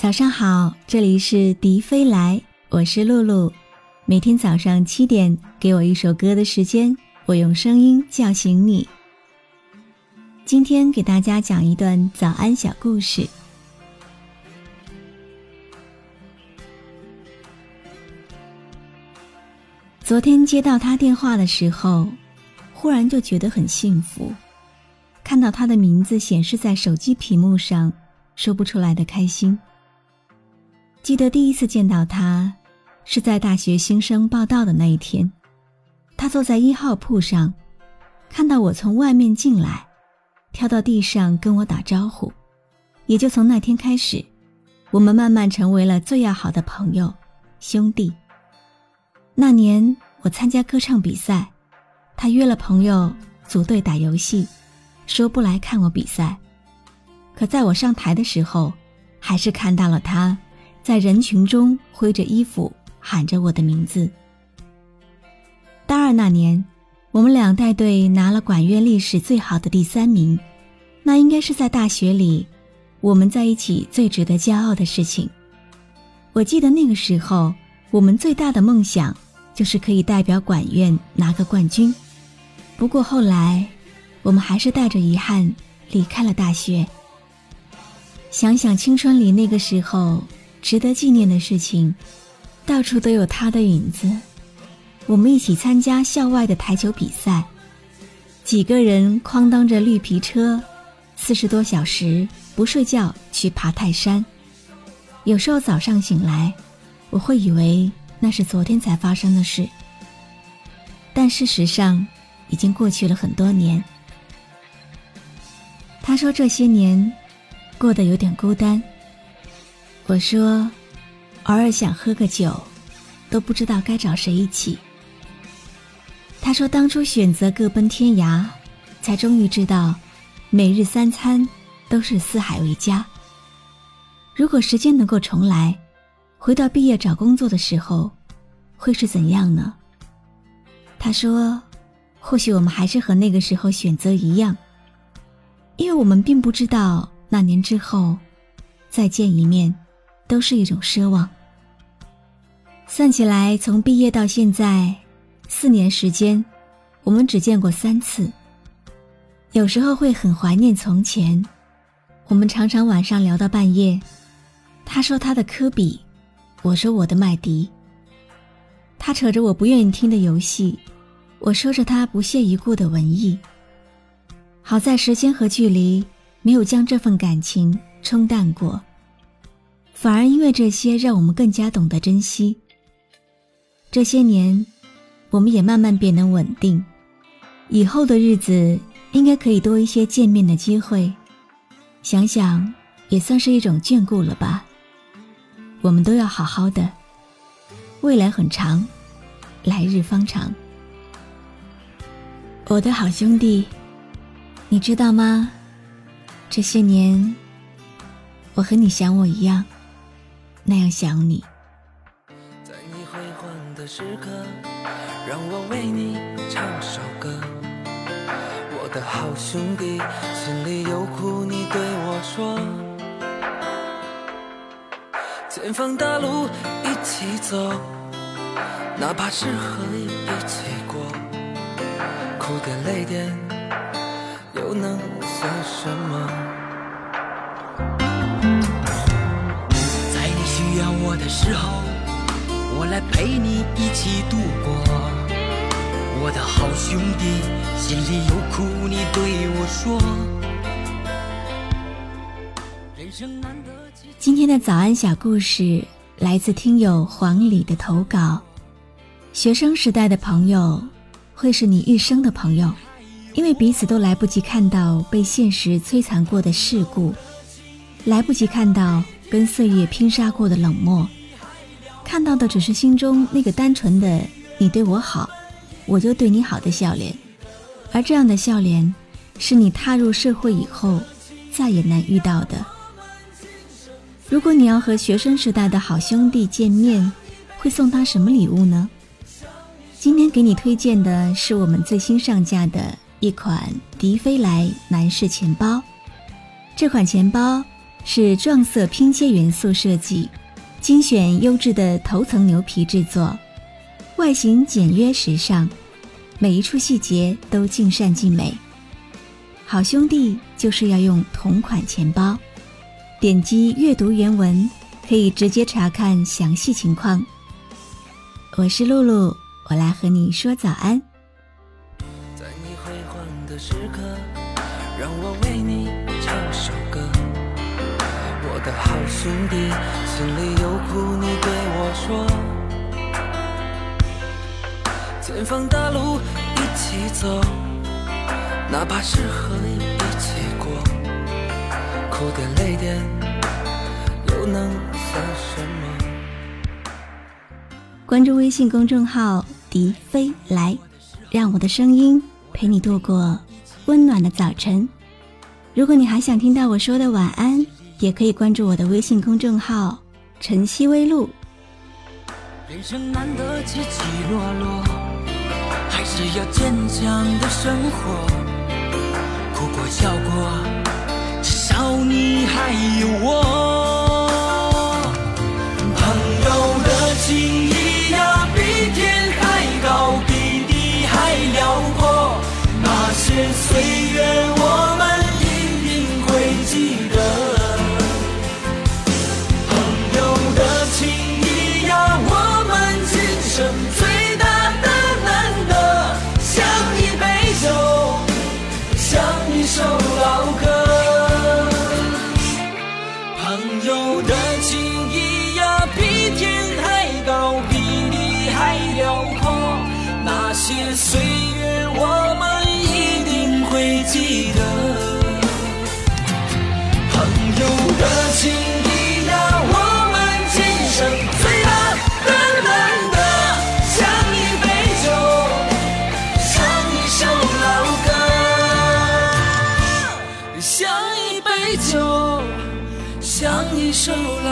早上好，这里是迪飞来，我是露露。每天早上七点，给我一首歌的时间，我用声音叫醒你。今天给大家讲一段早安小故事。昨天接到他电话的时候，忽然就觉得很幸福，看到他的名字显示在手机屏幕上，说不出来的开心。记得第一次见到他，是在大学新生报道的那一天，他坐在一号铺上，看到我从外面进来，跳到地上跟我打招呼，也就从那天开始，我们慢慢成为了最要好的朋友，兄弟。那年我参加歌唱比赛，他约了朋友组队打游戏，说不来看我比赛。可在我上台的时候，还是看到了他，在人群中挥着衣服喊着我的名字。大二那年，我们俩带队拿了管乐历史最好的第三名，那应该是在大学里我们在一起最值得骄傲的事情。我记得那个时候，我们最大的梦想。就是可以代表管院拿个冠军，不过后来，我们还是带着遗憾离开了大学。想想青春里那个时候值得纪念的事情，到处都有他的影子。我们一起参加校外的台球比赛，几个人哐当着绿皮车，四十多小时不睡觉去爬泰山。有时候早上醒来，我会以为。那是昨天才发生的事，但事实上已经过去了很多年。他说这些年过得有点孤单。我说偶尔想喝个酒，都不知道该找谁一起。他说当初选择各奔天涯，才终于知道每日三餐都是四海为家。如果时间能够重来。回到毕业找工作的时候，会是怎样呢？他说：“或许我们还是和那个时候选择一样，因为我们并不知道那年之后再见一面都是一种奢望。”算起来，从毕业到现在四年时间，我们只见过三次。有时候会很怀念从前，我们常常晚上聊到半夜。他说他的科比。我说我的麦迪，他扯着我不愿意听的游戏，我说着他不屑一顾的文艺。好在时间和距离没有将这份感情冲淡过，反而因为这些让我们更加懂得珍惜。这些年，我们也慢慢变得稳定，以后的日子应该可以多一些见面的机会，想想也算是一种眷顾了吧。我们都要好好的，未来很长，来日方长。我的好兄弟，你知道吗？这些年，我和你想我一样，那样想你。在你辉煌的时刻，让我为你唱首歌。我的好兄弟，心里有苦你对我说。前方大路一起走，哪怕是河一起过，哭点泪点又能算什么？要我的时候，我来陪你一起度过。我的好兄弟，心里有苦你对我说。今天的早安小故事来自听友黄礼的投稿。学生时代的朋友，会是你一生的朋友，因为彼此都来不及看到被现实摧残过的事故，来不及看到跟岁月拼杀过的冷漠，看到的只是心中那个单纯的“你对我好，我就对你好”的笑脸，而这样的笑脸，是你踏入社会以后再也难遇到的。如果你要和学生时代的好兄弟见面，会送他什么礼物呢？今天给你推荐的是我们最新上架的一款迪飞来男士钱包。这款钱包是撞色拼接元素设计，精选优质的头层牛皮制作，外形简约时尚，每一处细节都尽善尽美。好兄弟就是要用同款钱包，点击阅读原文可以直接查看详细情况。我是露露，我来和你说早安。在你辉煌的时刻，兄弟，心里有苦你对我说。前方大路一起走，哪怕是河一起过，哭点泪点又能算什么？关注微信公众号“迪飞来”，让我的声音陪你度过温暖的早晨。如果你还想听到我说的晚安，也可以关注我的微信公众号“晨曦微露”。人生难得起起落落，还是要坚强的生活。哭过笑过，至少你还有我。so 受了。